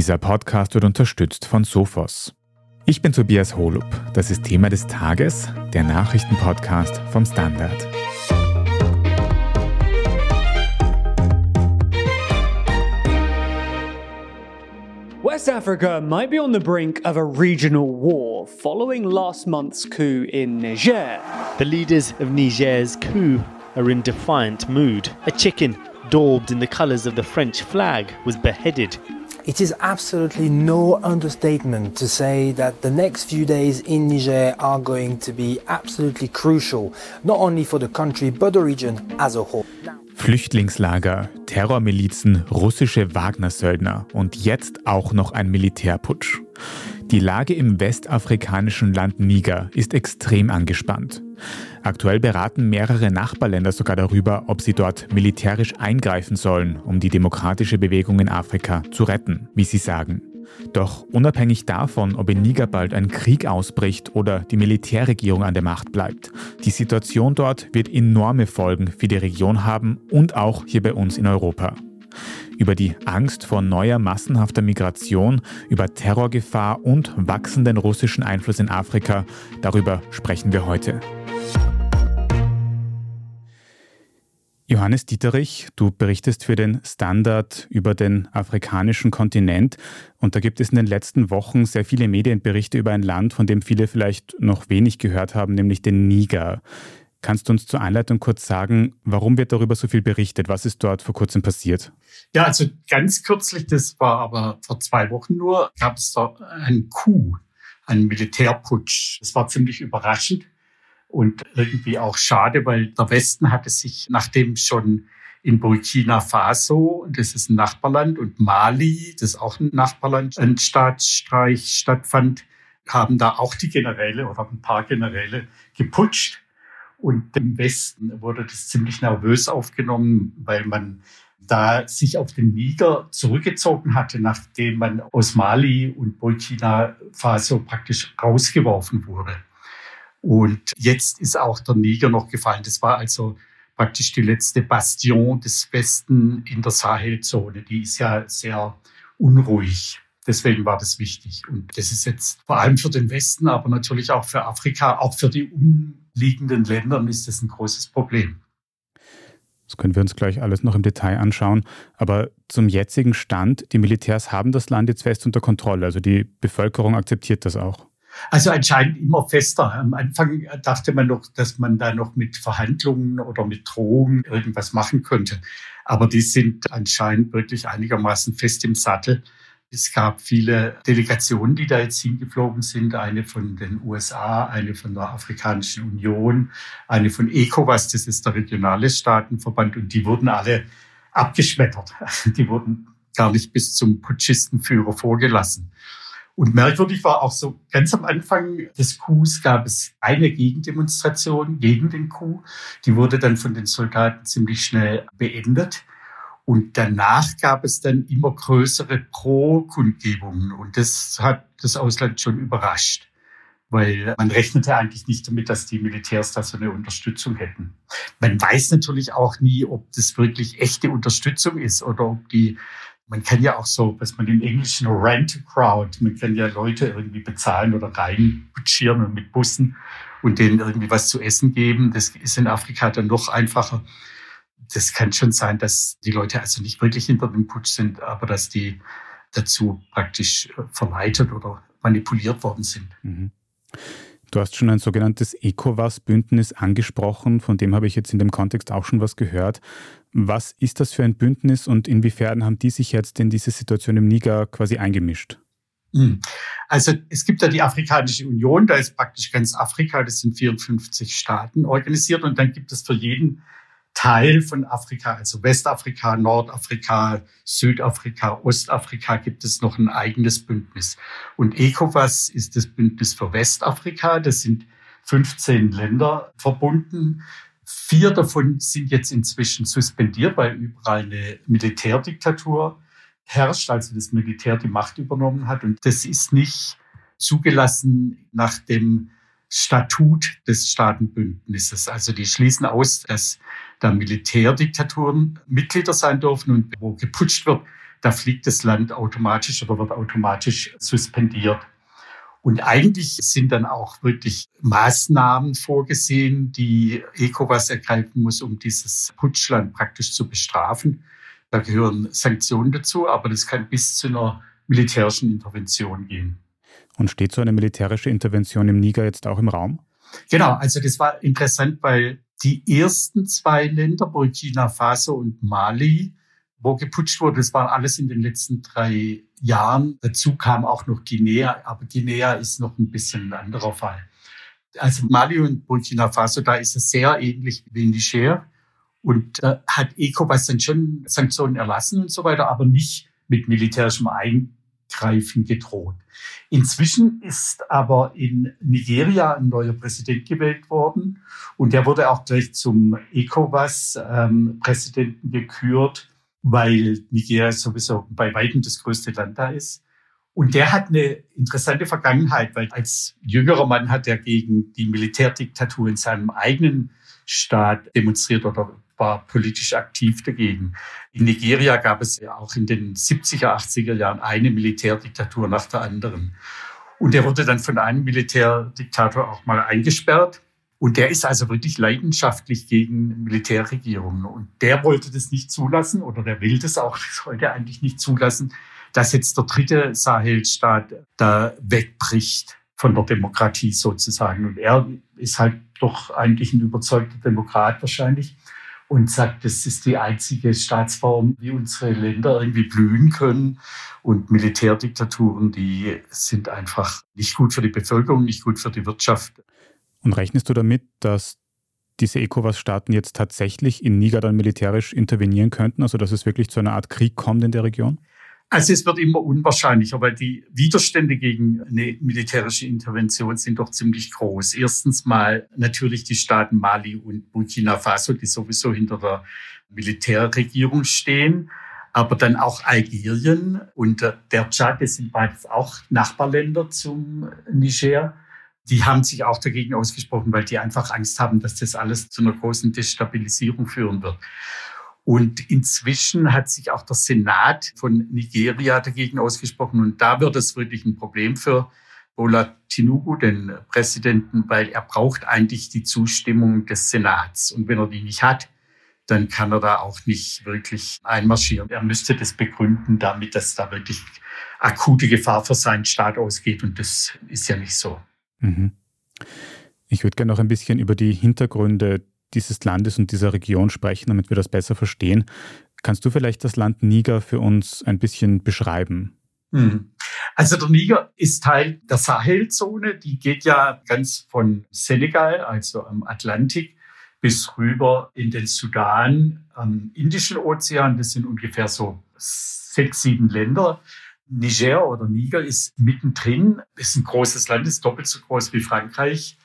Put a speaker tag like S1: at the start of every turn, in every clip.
S1: Dieser Podcast wird unterstützt von Sophos. Ich bin Tobias Holub. Das ist Thema des Tages, der Nachrichtenpodcast vom Standard.
S2: West Africa might be on the brink of a regional war following last month's coup in Niger.
S3: The leaders of Niger's coup are in defiant mood. A chicken daubed in the colours of the French flag was beheaded.
S4: It is absolutely no understatement to say that the next few days in Niger are going to be absolutely crucial, not only for the country but the region as a whole.
S1: Flüchtlingslager, Terrormilizen, russische Wagner-Söldner und jetzt auch noch ein Militärputsch. Die Lage im westafrikanischen Land Niger ist extrem angespannt. Aktuell beraten mehrere Nachbarländer sogar darüber, ob sie dort militärisch eingreifen sollen, um die demokratische Bewegung in Afrika zu retten, wie sie sagen. Doch unabhängig davon, ob in Niger bald ein Krieg ausbricht oder die Militärregierung an der Macht bleibt, die Situation dort wird enorme Folgen für die Region haben und auch hier bei uns in Europa über die Angst vor neuer massenhafter Migration, über Terrorgefahr und wachsenden russischen Einfluss in Afrika. Darüber sprechen wir heute. Johannes Dieterich, du berichtest für den Standard über den afrikanischen Kontinent und da gibt es in den letzten Wochen sehr viele Medienberichte über ein Land, von dem viele vielleicht noch wenig gehört haben, nämlich den Niger. Kannst du uns zur Einleitung kurz sagen, warum wird darüber so viel berichtet? Was ist dort vor kurzem passiert?
S5: Ja, also ganz kürzlich, das war aber vor zwei Wochen nur, gab es da einen Coup, einen Militärputsch. Das war ziemlich überraschend und irgendwie auch schade, weil der Westen hatte sich, nachdem schon in Burkina Faso, das ist ein Nachbarland, und Mali, das ist auch ein Nachbarland, ein Staatsstreich stattfand, haben da auch die Generäle oder ein paar Generäle geputscht. Und im Westen wurde das ziemlich nervös aufgenommen, weil man da sich auf den Niger zurückgezogen hatte, nachdem man aus Mali und Burkina Faso praktisch rausgeworfen wurde. Und jetzt ist auch der Niger noch gefallen. Das war also praktisch die letzte Bastion des Westen in der Sahelzone. Die ist ja sehr unruhig. Deswegen war das wichtig. Und das ist jetzt vor allem für den Westen, aber natürlich auch für Afrika, auch für die umliegenden Länder ist das ein großes Problem.
S1: Das können wir uns gleich alles noch im Detail anschauen. Aber zum jetzigen Stand, die Militärs haben das Land jetzt fest unter Kontrolle. Also die Bevölkerung akzeptiert das auch.
S5: Also anscheinend immer fester. Am Anfang dachte man noch, dass man da noch mit Verhandlungen oder mit Drohungen irgendwas machen könnte. Aber die sind anscheinend wirklich einigermaßen fest im Sattel. Es gab viele Delegationen, die da jetzt hingeflogen sind. Eine von den USA, eine von der Afrikanischen Union, eine von ECOWAS, das ist der regionale Staatenverband. Und die wurden alle abgeschmettert. Die wurden gar nicht bis zum Putschistenführer vorgelassen. Und merkwürdig war auch so, ganz am Anfang des Coups gab es eine Gegendemonstration gegen den Coup. Die wurde dann von den Soldaten ziemlich schnell beendet. Und danach gab es dann immer größere Pro-Kundgebungen. Und das hat das Ausland schon überrascht. Weil man rechnete eigentlich nicht damit, dass die Militärs da so eine Unterstützung hätten. Man weiß natürlich auch nie, ob das wirklich echte Unterstützung ist oder ob die, man kann ja auch so, was man im Englischen rent crowd, man kann ja Leute irgendwie bezahlen oder reinbutschieren und mit Bussen und denen irgendwie was zu essen geben. Das ist in Afrika dann noch einfacher das kann schon sein, dass die Leute also nicht wirklich hinter dem Putsch sind, aber dass die dazu praktisch äh, verleitet oder manipuliert worden sind. Mhm.
S1: Du hast schon ein sogenanntes ECOWAS-Bündnis angesprochen, von dem habe ich jetzt in dem Kontext auch schon was gehört. Was ist das für ein Bündnis und inwiefern haben die sich jetzt in diese Situation im Niger quasi eingemischt?
S5: Mhm. Also es gibt ja die Afrikanische Union, da ist praktisch ganz Afrika, das sind 54 Staaten organisiert und dann gibt es für jeden Teil von Afrika, also Westafrika, Nordafrika, Südafrika, Ostafrika, gibt es noch ein eigenes Bündnis. Und ECOWAS ist das Bündnis für Westafrika. Das sind 15 Länder verbunden. Vier davon sind jetzt inzwischen suspendiert, weil überall eine Militärdiktatur herrscht, also das Militär die Macht übernommen hat. Und das ist nicht zugelassen nach dem Statut des Staatenbündnisses. Also die schließen aus, dass da Militärdiktaturen Mitglieder sein dürfen und wo geputscht wird, da fliegt das Land automatisch oder wird automatisch suspendiert. Und eigentlich sind dann auch wirklich Maßnahmen vorgesehen, die ECOWAS ergreifen muss, um dieses Putschland praktisch zu bestrafen. Da gehören Sanktionen dazu, aber das kann bis zu einer militärischen Intervention gehen.
S1: Und steht so eine militärische Intervention im Niger jetzt auch im Raum?
S5: Genau, also das war interessant, weil die ersten zwei Länder, Burkina Faso und Mali, wo geputscht wurde, das war alles in den letzten drei Jahren. Dazu kam auch noch Guinea, aber Guinea ist noch ein bisschen ein anderer Fall. Also Mali und Burkina Faso, da ist es sehr ähnlich wie Niger. Und da hat ECOWAS dann schon Sanktionen erlassen und so weiter, aber nicht mit militärischem Eingreifen gedroht. Inzwischen ist aber in Nigeria ein neuer Präsident gewählt worden und der wurde auch gleich zum ECOWAS-Präsidenten ähm, gekürt weil Nigeria sowieso bei weitem das größte Land da ist. Und der hat eine interessante Vergangenheit, weil als jüngerer Mann hat er gegen die Militärdiktatur in seinem eigenen Staat demonstriert oder war politisch aktiv dagegen. In Nigeria gab es ja auch in den 70er, 80er Jahren eine Militärdiktatur nach der anderen. Und er wurde dann von einem Militärdiktator auch mal eingesperrt. Und der ist also wirklich leidenschaftlich gegen Militärregierungen. Und der wollte das nicht zulassen oder der will das auch heute eigentlich nicht zulassen, dass jetzt der dritte Sahelstaat da wegbricht von der Demokratie sozusagen. Und er ist halt doch eigentlich ein überzeugter Demokrat wahrscheinlich und sagt, das ist die einzige Staatsform, wie unsere Länder irgendwie blühen können. Und Militärdiktaturen, die sind einfach nicht gut für die Bevölkerung, nicht gut für die Wirtschaft.
S1: Und rechnest du damit, dass diese ECOWAS-Staaten jetzt tatsächlich in Niger dann militärisch intervenieren könnten, also dass es wirklich zu einer Art Krieg kommt in der Region?
S5: Also es wird immer unwahrscheinlicher, weil die Widerstände gegen eine militärische Intervention sind doch ziemlich groß. Erstens mal natürlich die Staaten Mali und Burkina Faso, die sowieso hinter der Militärregierung stehen, aber dann auch Algerien und der Tschad, das sind beides auch Nachbarländer zum Niger die haben sich auch dagegen ausgesprochen, weil die einfach Angst haben, dass das alles zu einer großen Destabilisierung führen wird. Und inzwischen hat sich auch der Senat von Nigeria dagegen ausgesprochen. Und da wird es wirklich ein Problem für Bola Tinubu, den Präsidenten, weil er braucht eigentlich die Zustimmung des Senats. Und wenn er die nicht hat, dann kann er da auch nicht wirklich einmarschieren. Er müsste das begründen damit, dass da wirklich akute Gefahr für seinen Staat ausgeht. Und das ist ja nicht so. Mhm.
S1: Ich würde gerne noch ein bisschen über die Hintergründe dieses Landes und dieser Region sprechen, damit wir das besser verstehen. Kannst du vielleicht das Land Niger für uns ein bisschen beschreiben?
S5: Mhm. Also der Niger ist Teil der Sahelzone. Die geht ja ganz von Senegal, also am Atlantik, bis rüber in den Sudan, am Indischen Ozean. Das sind ungefähr so sechs, sieben Länder. Niger oder Niger ist mittendrin, ist ein großes Land, ist doppelt so groß wie Frankreich.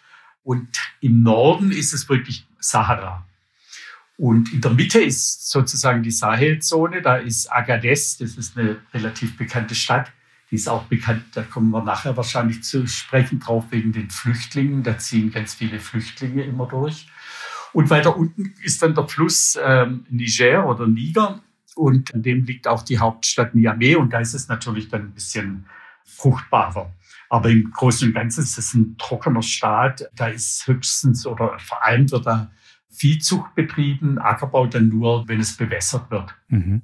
S5: Und im Norden ist es wirklich Sahara. Und in der Mitte ist sozusagen die Sahelzone. Da ist Agadez, das ist eine relativ bekannte Stadt. Die ist auch bekannt, da kommen wir nachher wahrscheinlich zu sprechen drauf, wegen den Flüchtlingen. Da ziehen ganz viele Flüchtlinge immer durch. Und weiter unten ist dann der Fluss ähm, Niger oder Niger. Und an dem liegt auch die Hauptstadt Niamey. Und da ist es natürlich dann ein bisschen fruchtbarer. Aber im Großen und Ganzen ist es ein trockener Staat. Da ist höchstens oder vor allem wird da Viehzucht betrieben, Ackerbau dann nur, wenn es bewässert wird. Mhm.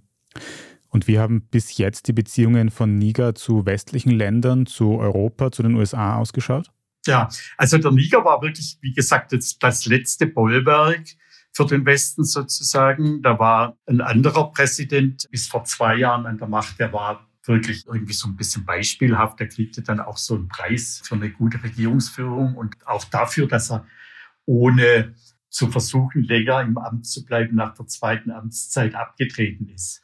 S1: Und wie haben bis jetzt die Beziehungen von Niger zu westlichen Ländern, zu Europa, zu den USA ausgeschaut?
S5: Ja, also der Niger war wirklich, wie gesagt, jetzt das letzte Bollwerk für den Westen sozusagen. Da war ein anderer Präsident bis vor zwei Jahren an der Macht, der war wirklich irgendwie so ein bisschen beispielhaft. Der kriegte dann auch so einen Preis für eine gute Regierungsführung und auch dafür, dass er ohne zu versuchen, länger im Amt zu bleiben, nach der zweiten Amtszeit abgetreten ist.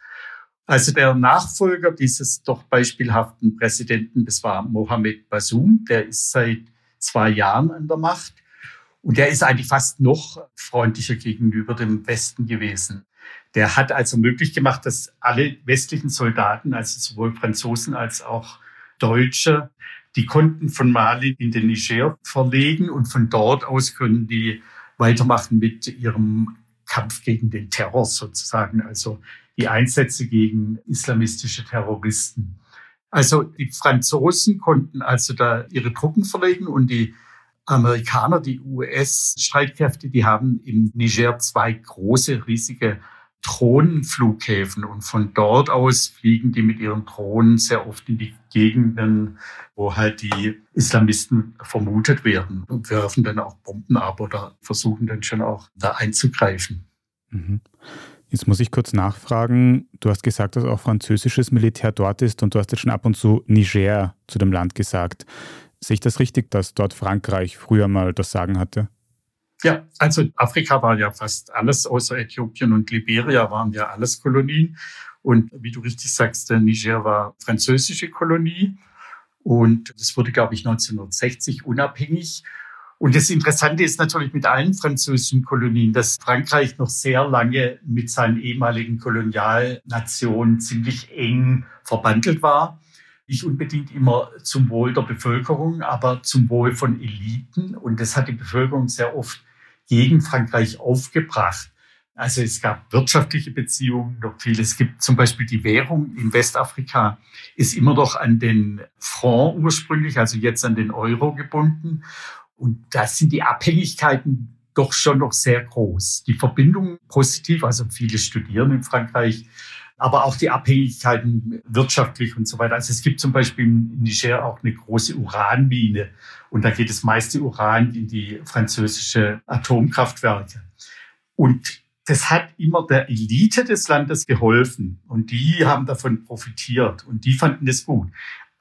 S5: Also der Nachfolger dieses doch beispielhaften Präsidenten, das war Mohamed Bazoum, der ist seit zwei Jahren an der Macht. Und der ist eigentlich fast noch freundlicher gegenüber dem Westen gewesen. Der hat also möglich gemacht, dass alle westlichen Soldaten, also sowohl Franzosen als auch Deutsche, die konnten von Mali in den Niger verlegen und von dort aus können die weitermachen mit ihrem Kampf gegen den Terror sozusagen. Also die Einsätze gegen islamistische Terroristen. Also die Franzosen konnten also da ihre Truppen verlegen und die Amerikaner, die US-Streitkräfte, die haben im Niger zwei große, riesige Drohnenflughäfen und von dort aus fliegen die mit ihren Drohnen sehr oft in die Gegenden, wo halt die Islamisten vermutet werden und werfen dann auch Bomben ab oder versuchen dann schon auch da einzugreifen.
S1: Mhm. Jetzt muss ich kurz nachfragen. Du hast gesagt, dass auch französisches Militär dort ist und du hast jetzt schon ab und zu Niger zu dem Land gesagt. Sehe ich das richtig, dass dort Frankreich früher mal das Sagen hatte?
S5: Ja, also Afrika war ja fast alles, außer Äthiopien und Liberia waren ja alles Kolonien. Und wie du richtig sagst, der Niger war französische Kolonie. Und das wurde, glaube ich, 1960 unabhängig. Und das Interessante ist natürlich mit allen französischen Kolonien, dass Frankreich noch sehr lange mit seinen ehemaligen Kolonialnationen ziemlich eng verbandelt war nicht unbedingt immer zum Wohl der Bevölkerung, aber zum Wohl von Eliten. Und das hat die Bevölkerung sehr oft gegen Frankreich aufgebracht. Also es gab wirtschaftliche Beziehungen noch viel. Es gibt zum Beispiel die Währung in Westafrika ist immer noch an den Franc ursprünglich, also jetzt an den Euro gebunden. Und da sind die Abhängigkeiten doch schon noch sehr groß. Die Verbindung positiv, also viele studieren in Frankreich, aber auch die Abhängigkeiten wirtschaftlich und so weiter. Also es gibt zum Beispiel in Niger auch eine große Uranmine und da geht das meiste Uran in die französische Atomkraftwerke. Und das hat immer der Elite des Landes geholfen und die haben davon profitiert und die fanden das gut.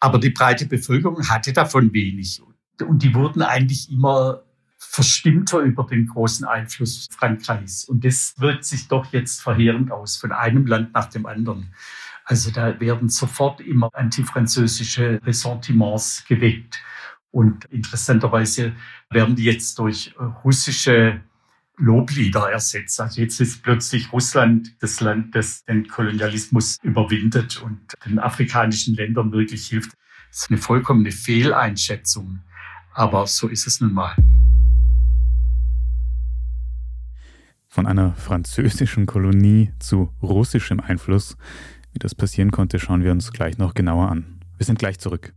S5: Aber die breite Bevölkerung hatte davon wenig und die wurden eigentlich immer verstimmter über den großen Einfluss Frankreichs. Und das wirkt sich doch jetzt verheerend aus, von einem Land nach dem anderen. Also da werden sofort immer antifranzösische Ressentiments geweckt. Und interessanterweise werden die jetzt durch russische Loblieder ersetzt. Also jetzt ist plötzlich Russland das Land, das den Kolonialismus überwindet und den afrikanischen Ländern wirklich hilft. Das ist eine vollkommene Fehleinschätzung. Aber so ist es nun mal.
S1: Von einer französischen Kolonie zu russischem Einfluss. Wie das passieren konnte, schauen wir uns gleich noch genauer an. Wir sind gleich zurück.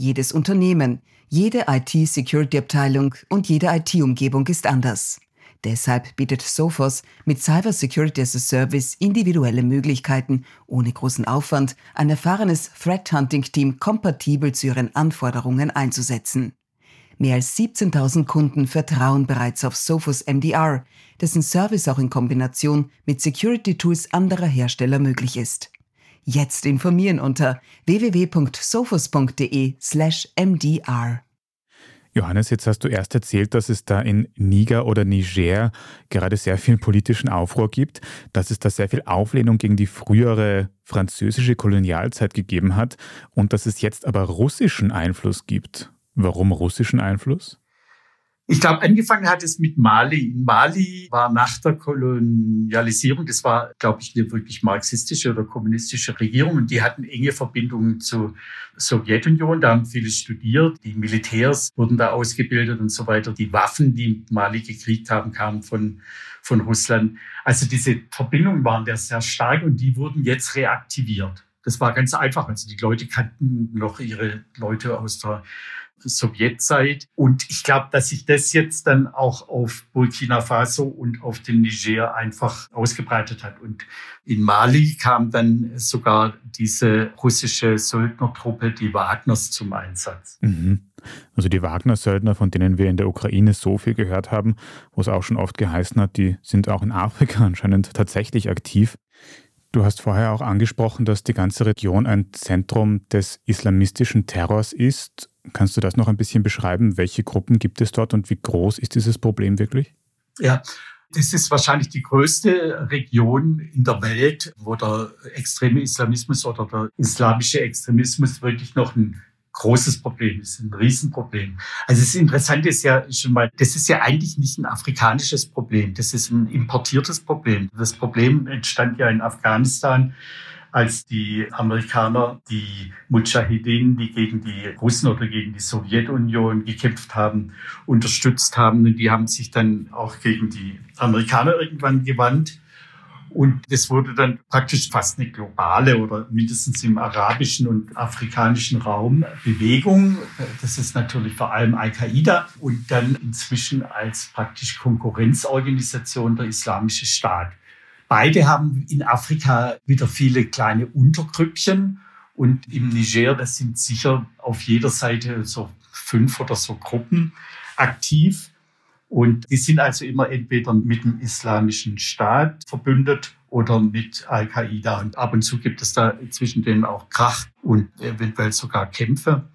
S6: Jedes Unternehmen, jede IT-Security-Abteilung und jede IT-Umgebung ist anders. Deshalb bietet Sophos mit Cyber Security as a Service individuelle Möglichkeiten, ohne großen Aufwand ein erfahrenes Threat Hunting Team kompatibel zu ihren Anforderungen einzusetzen. Mehr als 17.000 Kunden vertrauen bereits auf Sophos MDR, dessen Service auch in Kombination mit Security Tools anderer Hersteller möglich ist. Jetzt informieren unter www.sophos.de/mdr.
S1: Johannes, jetzt hast du erst erzählt, dass es da in Niger oder Niger gerade sehr viel politischen Aufruhr gibt, dass es da sehr viel Auflehnung gegen die frühere französische Kolonialzeit gegeben hat und dass es jetzt aber russischen Einfluss gibt. Warum russischen Einfluss?
S5: Ich glaube, angefangen hat es mit Mali. In Mali war nach der Kolonialisierung, das war, glaube ich, eine wirklich marxistische oder kommunistische Regierung und die hatten enge Verbindungen zur Sowjetunion. Da haben viele studiert. Die Militärs wurden da ausgebildet und so weiter. Die Waffen, die Mali gekriegt haben, kamen von, von Russland. Also diese Verbindungen waren da sehr stark und die wurden jetzt reaktiviert. Das war ganz einfach. Also die Leute kannten noch ihre Leute aus der Sowjetzeit. Und ich glaube, dass sich das jetzt dann auch auf Burkina Faso und auf den Niger einfach ausgebreitet hat. Und in Mali kam dann sogar diese russische Söldnertruppe, die Wagners, zum Einsatz.
S1: Mhm. Also die Wagner-Söldner, von denen wir in der Ukraine so viel gehört haben, wo es auch schon oft geheißen hat, die sind auch in Afrika anscheinend tatsächlich aktiv. Du hast vorher auch angesprochen, dass die ganze Region ein Zentrum des islamistischen Terrors ist. Kannst du das noch ein bisschen beschreiben? Welche Gruppen gibt es dort und wie groß ist dieses Problem wirklich?
S5: Ja, das ist wahrscheinlich die größte Region in der Welt, wo der extreme Islamismus oder der islamische Extremismus wirklich noch ein großes Problem ist, ein Riesenproblem. Also das Interessante ist ja schon mal, das ist ja eigentlich nicht ein afrikanisches Problem, das ist ein importiertes Problem. Das Problem entstand ja in Afghanistan als die Amerikaner die Mujahideen, die gegen die Russen oder gegen die Sowjetunion gekämpft haben, unterstützt haben. Und die haben sich dann auch gegen die Amerikaner irgendwann gewandt. Und das wurde dann praktisch fast eine globale oder mindestens im arabischen und afrikanischen Raum Bewegung. Das ist natürlich vor allem Al-Qaida und dann inzwischen als praktisch Konkurrenzorganisation der Islamische Staat. Beide haben in Afrika wieder viele kleine Untergrüppchen und im Niger, das sind sicher auf jeder Seite so fünf oder so Gruppen aktiv. Und die sind also immer entweder mit dem Islamischen Staat verbündet oder mit Al-Qaida. Und ab und zu gibt es da zwischen denen auch Krach und eventuell sogar Kämpfe.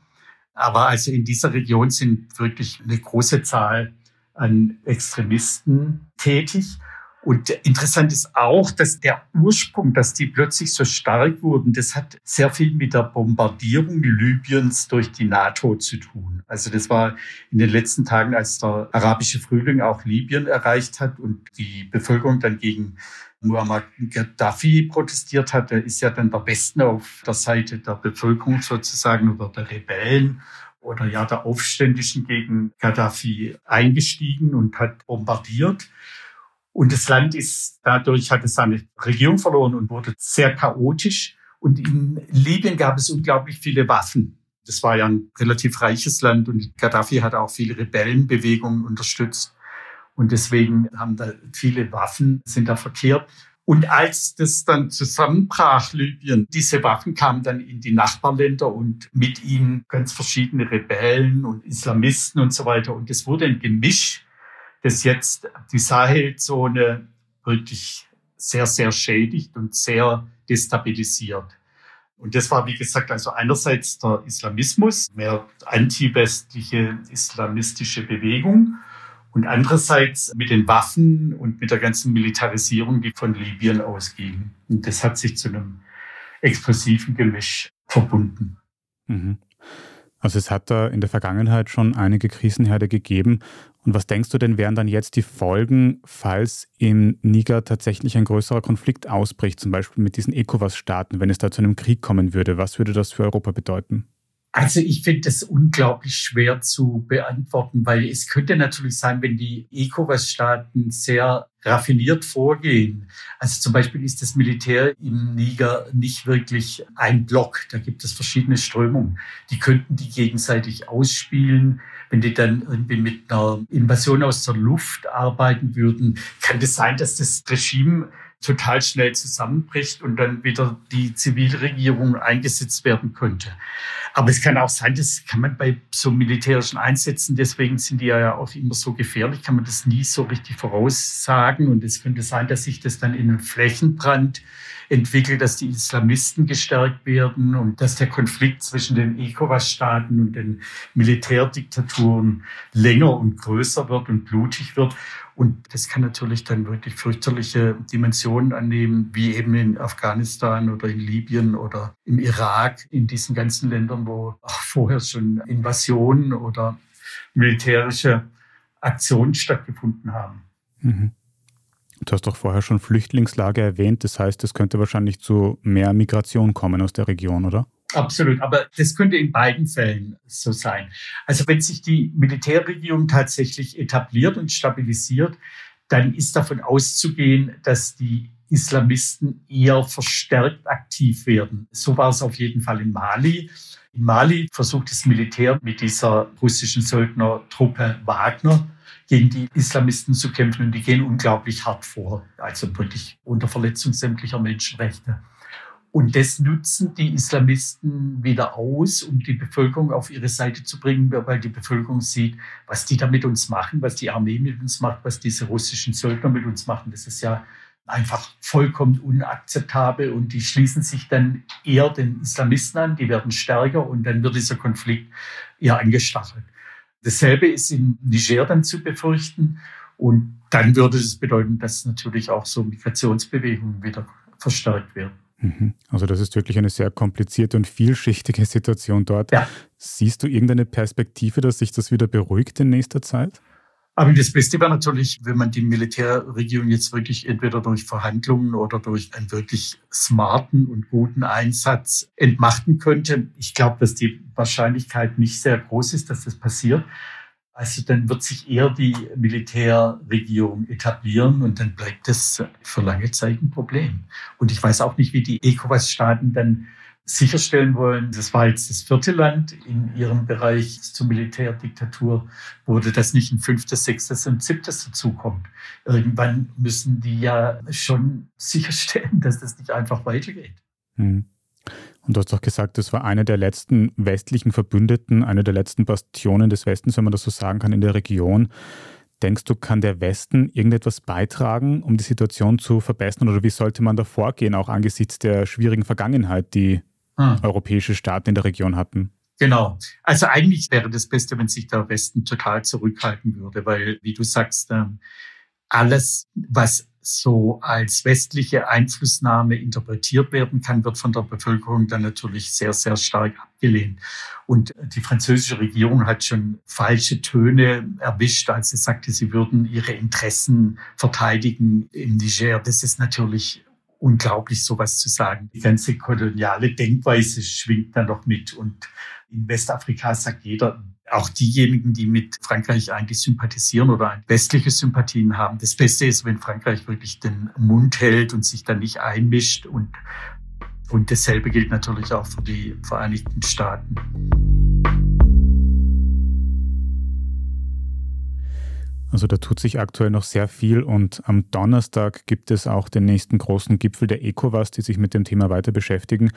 S5: Aber also in dieser Region sind wirklich eine große Zahl an Extremisten tätig. Und interessant ist auch, dass der Ursprung, dass die plötzlich so stark wurden, das hat sehr viel mit der Bombardierung Libyens durch die NATO zu tun. Also das war in den letzten Tagen, als der arabische Frühling auch Libyen erreicht hat und die Bevölkerung dann gegen Muammar Gaddafi protestiert hat, der ist ja dann der Westen auf der Seite der Bevölkerung sozusagen oder der Rebellen oder ja der Aufständischen gegen Gaddafi eingestiegen und hat bombardiert. Und das Land ist dadurch, hat es seine Regierung verloren und wurde sehr chaotisch. Und in Libyen gab es unglaublich viele Waffen. Das war ja ein relativ reiches Land und Gaddafi hat auch viele Rebellenbewegungen unterstützt. Und deswegen haben da viele Waffen, sind da verkehrt. Und als das dann zusammenbrach, Libyen, diese Waffen kamen dann in die Nachbarländer und mit ihnen ganz verschiedene Rebellen und Islamisten und so weiter. Und es wurde ein Gemisch das jetzt die Sahelzone wirklich sehr, sehr schädigt und sehr destabilisiert. Und das war, wie gesagt, also einerseits der Islamismus, mehr anti-westliche islamistische Bewegung und andererseits mit den Waffen und mit der ganzen Militarisierung, die von Libyen ausging. Und das hat sich zu einem explosiven Gemisch verbunden.
S1: Mhm. Also es hat da in der Vergangenheit schon einige Krisenherde gegeben. Und was denkst du denn, wären dann jetzt die Folgen, falls im Niger tatsächlich ein größerer Konflikt ausbricht, zum Beispiel mit diesen ECOWAS-Staaten, wenn es da zu einem Krieg kommen würde? Was würde das für Europa bedeuten?
S5: Also ich finde das unglaublich schwer zu beantworten, weil es könnte natürlich sein, wenn die ECOWAS-Staaten sehr raffiniert vorgehen. Also zum Beispiel ist das Militär im Niger nicht wirklich ein Block. Da gibt es verschiedene Strömungen. Die könnten die gegenseitig ausspielen. Wenn die dann irgendwie mit einer Invasion aus der Luft arbeiten würden, kann es sein, dass das Regime total schnell zusammenbricht und dann wieder die Zivilregierung eingesetzt werden könnte. Aber es kann auch sein, das kann man bei so militärischen Einsätzen, deswegen sind die ja auch immer so gefährlich, kann man das nie so richtig voraussagen. Und es könnte sein, dass sich das dann in einen Flächenbrand entwickelt, dass die Islamisten gestärkt werden und dass der Konflikt zwischen den ECOWAS-Staaten und den Militärdiktaturen länger und größer wird und blutig wird. Und das kann natürlich dann wirklich fürchterliche Dimensionen annehmen, wie eben in Afghanistan oder in Libyen oder im Irak, in diesen ganzen Ländern, wo auch vorher schon Invasionen oder militärische Aktionen stattgefunden haben.
S1: Mhm. Du hast doch vorher schon Flüchtlingslage erwähnt. Das heißt, es könnte wahrscheinlich zu mehr Migration kommen aus der Region, oder?
S5: Absolut, aber das könnte in beiden Fällen so sein. Also wenn sich die Militärregierung tatsächlich etabliert und stabilisiert, dann ist davon auszugehen, dass die Islamisten eher verstärkt aktiv werden. So war es auf jeden Fall in Mali. In Mali versucht das Militär mit dieser russischen Söldnertruppe Wagner gegen die Islamisten zu kämpfen und die gehen unglaublich hart vor, also wirklich unter Verletzung sämtlicher Menschenrechte. Und das nutzen die Islamisten wieder aus, um die Bevölkerung auf ihre Seite zu bringen, weil die Bevölkerung sieht, was die da mit uns machen, was die Armee mit uns macht, was diese russischen Söldner mit uns machen. Das ist ja einfach vollkommen unakzeptabel und die schließen sich dann eher den Islamisten an, die werden stärker und dann wird dieser Konflikt eher angestachelt. Dasselbe ist in Niger dann zu befürchten und dann würde es bedeuten, dass natürlich auch so Migrationsbewegungen wieder verstärkt werden.
S1: Mhm. Also das ist wirklich eine sehr komplizierte und vielschichtige Situation dort. Ja. Siehst du irgendeine Perspektive, dass sich das wieder beruhigt in nächster Zeit?
S5: Aber das Beste wäre natürlich, wenn man die Militärregierung jetzt wirklich entweder durch Verhandlungen oder durch einen wirklich smarten und guten Einsatz entmachten könnte. Ich glaube, dass die Wahrscheinlichkeit nicht sehr groß ist, dass das passiert. Also dann wird sich eher die Militärregierung etablieren und dann bleibt das für lange Zeit ein Problem. Und ich weiß auch nicht, wie die ECOWAS-Staaten dann sicherstellen wollen. Das war jetzt das vierte Land in ihrem Bereich zur Militärdiktatur, wurde das nicht ein fünftes, sechstes und siebtes dazukommt. Irgendwann müssen die ja schon sicherstellen, dass das nicht einfach weitergeht.
S1: Hm. Und du hast doch gesagt, das war eine der letzten westlichen Verbündeten, eine der letzten Bastionen des Westens, wenn man das so sagen kann, in der Region. Denkst du, kann der Westen irgendetwas beitragen, um die Situation zu verbessern? Oder wie sollte man da vorgehen, auch angesichts der schwierigen Vergangenheit, die hm. europäische Staaten in der Region hatten?
S5: Genau. Also eigentlich wäre das Beste, wenn sich der Westen total zurückhalten würde, weil, wie du sagst, ähm, alles, was so als westliche Einflussnahme interpretiert werden kann, wird von der Bevölkerung dann natürlich sehr, sehr stark abgelehnt. Und die französische Regierung hat schon falsche Töne erwischt, als sie sagte, sie würden ihre Interessen verteidigen im Niger. Das ist natürlich unglaublich, sowas zu sagen. Die ganze koloniale Denkweise schwingt da noch mit. Und in Westafrika sagt jeder, auch diejenigen, die mit Frankreich eigentlich sympathisieren oder westliche Sympathien haben. Das Beste ist, wenn Frankreich wirklich den Mund hält und sich dann nicht einmischt. Und, und dasselbe gilt natürlich auch für die Vereinigten Staaten.
S1: Also da tut sich aktuell noch sehr viel und am Donnerstag gibt es auch den nächsten großen Gipfel der ECOWAS, die sich mit dem Thema weiter beschäftigen.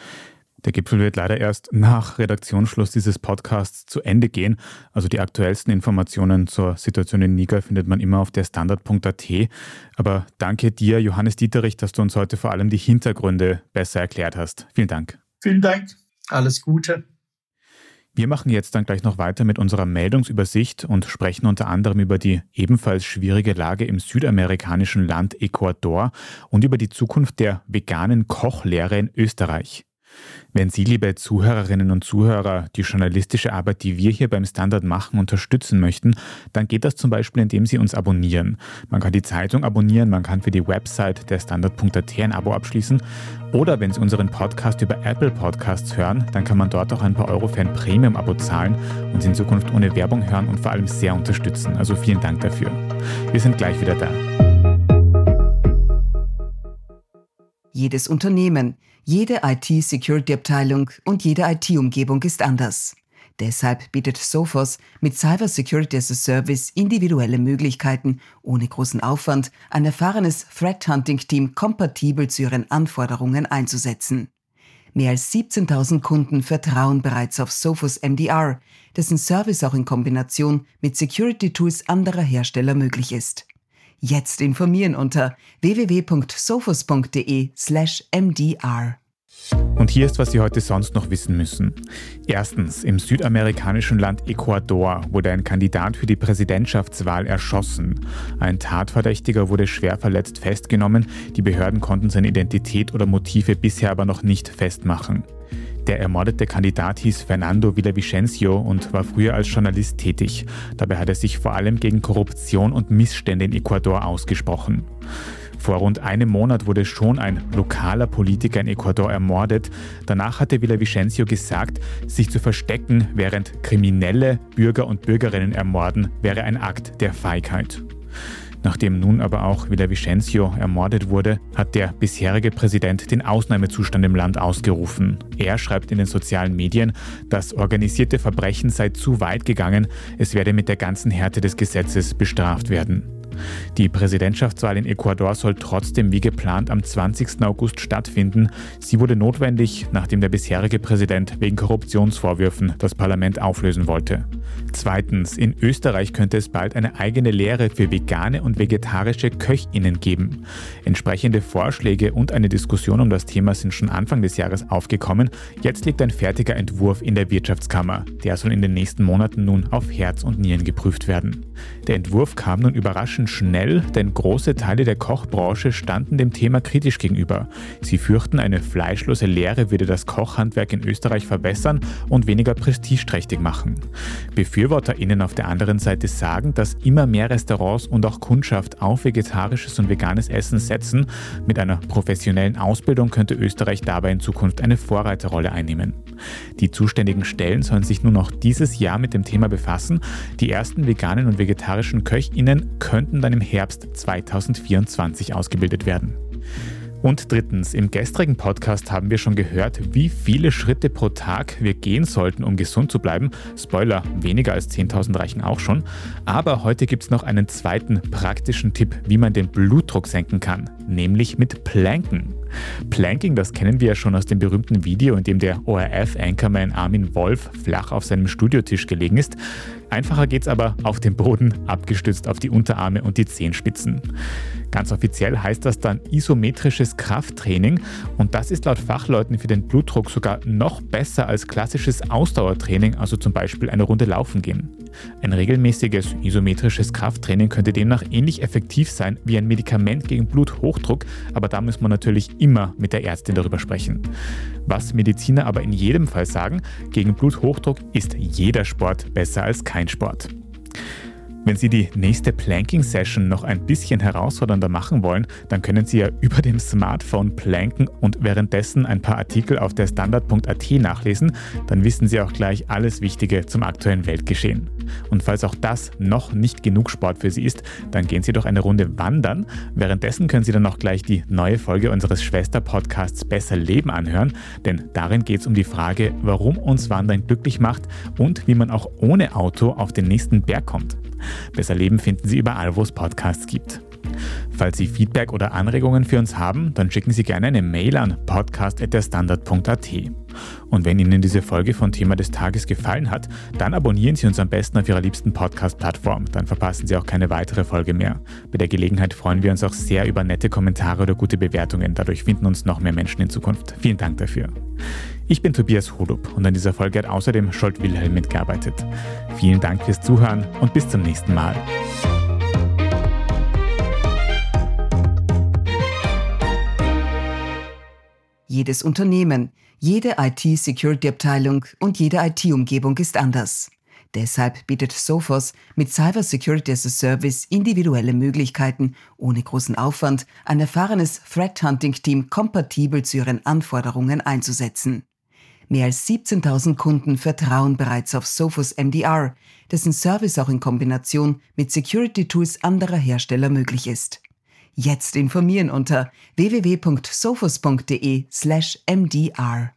S1: Der Gipfel wird leider erst nach Redaktionsschluss dieses Podcasts zu Ende gehen. Also die aktuellsten Informationen zur Situation in Niger findet man immer auf der Standard.at. Aber danke dir, Johannes Dieterich, dass du uns heute vor allem die Hintergründe besser erklärt hast. Vielen Dank.
S5: Vielen Dank. Alles Gute.
S1: Wir machen jetzt dann gleich noch weiter mit unserer Meldungsübersicht und sprechen unter anderem über die ebenfalls schwierige Lage im südamerikanischen Land Ecuador und über die Zukunft der veganen Kochlehre in Österreich. Wenn Sie, liebe Zuhörerinnen und Zuhörer, die journalistische Arbeit, die wir hier beim Standard machen, unterstützen möchten, dann geht das zum Beispiel, indem Sie uns abonnieren. Man kann die Zeitung abonnieren, man kann für die Website der Standard.at ein Abo abschließen. Oder wenn Sie unseren Podcast über Apple Podcasts hören, dann kann man dort auch ein paar Euro für ein Premium-Abo zahlen und in Zukunft ohne Werbung hören und vor allem sehr unterstützen. Also vielen Dank dafür. Wir sind gleich wieder da.
S6: Jedes Unternehmen, jede IT-Security-Abteilung und jede IT-Umgebung ist anders. Deshalb bietet Sophos mit Cyber Security as a Service individuelle Möglichkeiten, ohne großen Aufwand ein erfahrenes Threat Hunting Team kompatibel zu ihren Anforderungen einzusetzen. Mehr als 17.000 Kunden vertrauen bereits auf Sophos MDR, dessen Service auch in Kombination mit Security Tools anderer Hersteller möglich ist. Jetzt informieren unter www.sophos.de/mdr.
S1: Und hier ist, was Sie heute sonst noch wissen müssen. Erstens, im südamerikanischen Land Ecuador wurde ein Kandidat für die Präsidentschaftswahl erschossen. Ein Tatverdächtiger wurde schwer verletzt festgenommen, die Behörden konnten seine Identität oder Motive bisher aber noch nicht festmachen. Der ermordete Kandidat hieß Fernando Villavicencio und war früher als Journalist tätig. Dabei hat er sich vor allem gegen Korruption und Missstände in Ecuador ausgesprochen. Vor rund einem Monat wurde schon ein lokaler Politiker in Ecuador ermordet. Danach hatte Villavicencio gesagt, sich zu verstecken, während Kriminelle Bürger und Bürgerinnen ermorden, wäre ein Akt der Feigheit. Nachdem nun aber auch Villavicencio ermordet wurde, hat der bisherige Präsident den Ausnahmezustand im Land ausgerufen. Er schreibt in den sozialen Medien, das organisierte Verbrechen sei zu weit gegangen, es werde mit der ganzen Härte des Gesetzes bestraft werden. Die Präsidentschaftswahl in Ecuador soll trotzdem wie geplant am 20. August stattfinden. Sie wurde notwendig, nachdem der bisherige Präsident wegen Korruptionsvorwürfen das Parlament auflösen wollte. Zweitens, in Österreich könnte es bald eine eigene Lehre für vegane und vegetarische Köchinnen geben. Entsprechende Vorschläge und eine Diskussion um das Thema sind schon Anfang des Jahres aufgekommen. Jetzt liegt ein fertiger Entwurf in der Wirtschaftskammer. Der soll in den nächsten Monaten nun auf Herz und Nieren geprüft werden. Der Entwurf kam nun überraschend reagieren schnell, denn große Teile der Kochbranche standen dem Thema kritisch gegenüber. Sie fürchten, eine fleischlose Lehre würde das Kochhandwerk in Österreich verbessern und weniger prestigeträchtig machen. BefürworterInnen auf der anderen Seite sagen, dass immer mehr Restaurants und auch Kundschaft auf vegetarisches und veganes Essen setzen. Mit einer professionellen Ausbildung könnte Österreich dabei in Zukunft eine Vorreiterrolle einnehmen. Die zuständigen Stellen sollen sich nun noch dieses Jahr mit dem Thema befassen. Die ersten veganen und vegetarischen KöchInnen könnten dann im Herbst 2024 ausgebildet werden. Und drittens, im gestrigen Podcast haben wir schon gehört, wie viele Schritte pro Tag wir gehen sollten, um gesund zu bleiben. Spoiler, weniger als 10.000 reichen auch schon. Aber heute gibt es noch einen zweiten praktischen Tipp, wie man den Blutdruck senken kann, nämlich mit Planken. Planking, das kennen wir ja schon aus dem berühmten Video, in dem der ORF-Anchorman Armin Wolf flach auf seinem Studiotisch gelegen ist. Einfacher geht's aber auf dem Boden, abgestützt auf die Unterarme und die Zehenspitzen. Ganz offiziell heißt das dann isometrisches Krafttraining und das ist laut Fachleuten für den Blutdruck sogar noch besser als klassisches Ausdauertraining, also zum Beispiel eine Runde laufen gehen. Ein regelmäßiges isometrisches Krafttraining könnte demnach ähnlich effektiv sein wie ein Medikament gegen Bluthochdruck, aber da muss man natürlich immer mit der Ärztin darüber sprechen. Was Mediziner aber in jedem Fall sagen, gegen Bluthochdruck ist jeder Sport besser als kein Sport. Wenn Sie die nächste Planking-Session noch ein bisschen herausfordernder machen wollen, dann können Sie ja über dem Smartphone planken und währenddessen ein paar Artikel auf der Standard.at nachlesen. Dann wissen Sie auch gleich alles Wichtige zum aktuellen Weltgeschehen. Und falls auch das noch nicht genug Sport für Sie ist, dann gehen Sie doch eine Runde wandern. Währenddessen können Sie dann auch gleich die neue Folge unseres Schwester-Podcasts Besser Leben anhören, denn darin geht es um die Frage, warum uns Wandern glücklich macht und wie man auch ohne Auto auf den nächsten Berg kommt. Besser Leben finden Sie überall, wo es Podcasts gibt. Falls Sie Feedback oder Anregungen für uns haben, dann schicken Sie gerne eine Mail an podcast.derstandard.at. Und wenn Ihnen diese Folge von Thema des Tages gefallen hat, dann abonnieren Sie uns am besten auf Ihrer liebsten Podcast-Plattform. Dann verpassen Sie auch keine weitere Folge mehr. Bei der Gelegenheit freuen wir uns auch sehr über nette Kommentare oder gute Bewertungen. Dadurch finden uns noch mehr Menschen in Zukunft. Vielen Dank dafür. Ich bin Tobias Holub und an dieser Folge hat außerdem Scholt Wilhelm mitgearbeitet. Vielen Dank fürs Zuhören und bis zum nächsten Mal.
S6: Jedes Unternehmen, jede IT-Security-Abteilung und jede IT-Umgebung ist anders. Deshalb bietet Sophos mit Cyber Security as a Service individuelle Möglichkeiten, ohne großen Aufwand ein erfahrenes Threat Hunting Team kompatibel zu ihren Anforderungen einzusetzen. Mehr als 17.000 Kunden vertrauen bereits auf Sophos MDR, dessen Service auch in Kombination mit Security Tools anderer Hersteller möglich ist. Jetzt informieren unter www.sophos.de/mdr.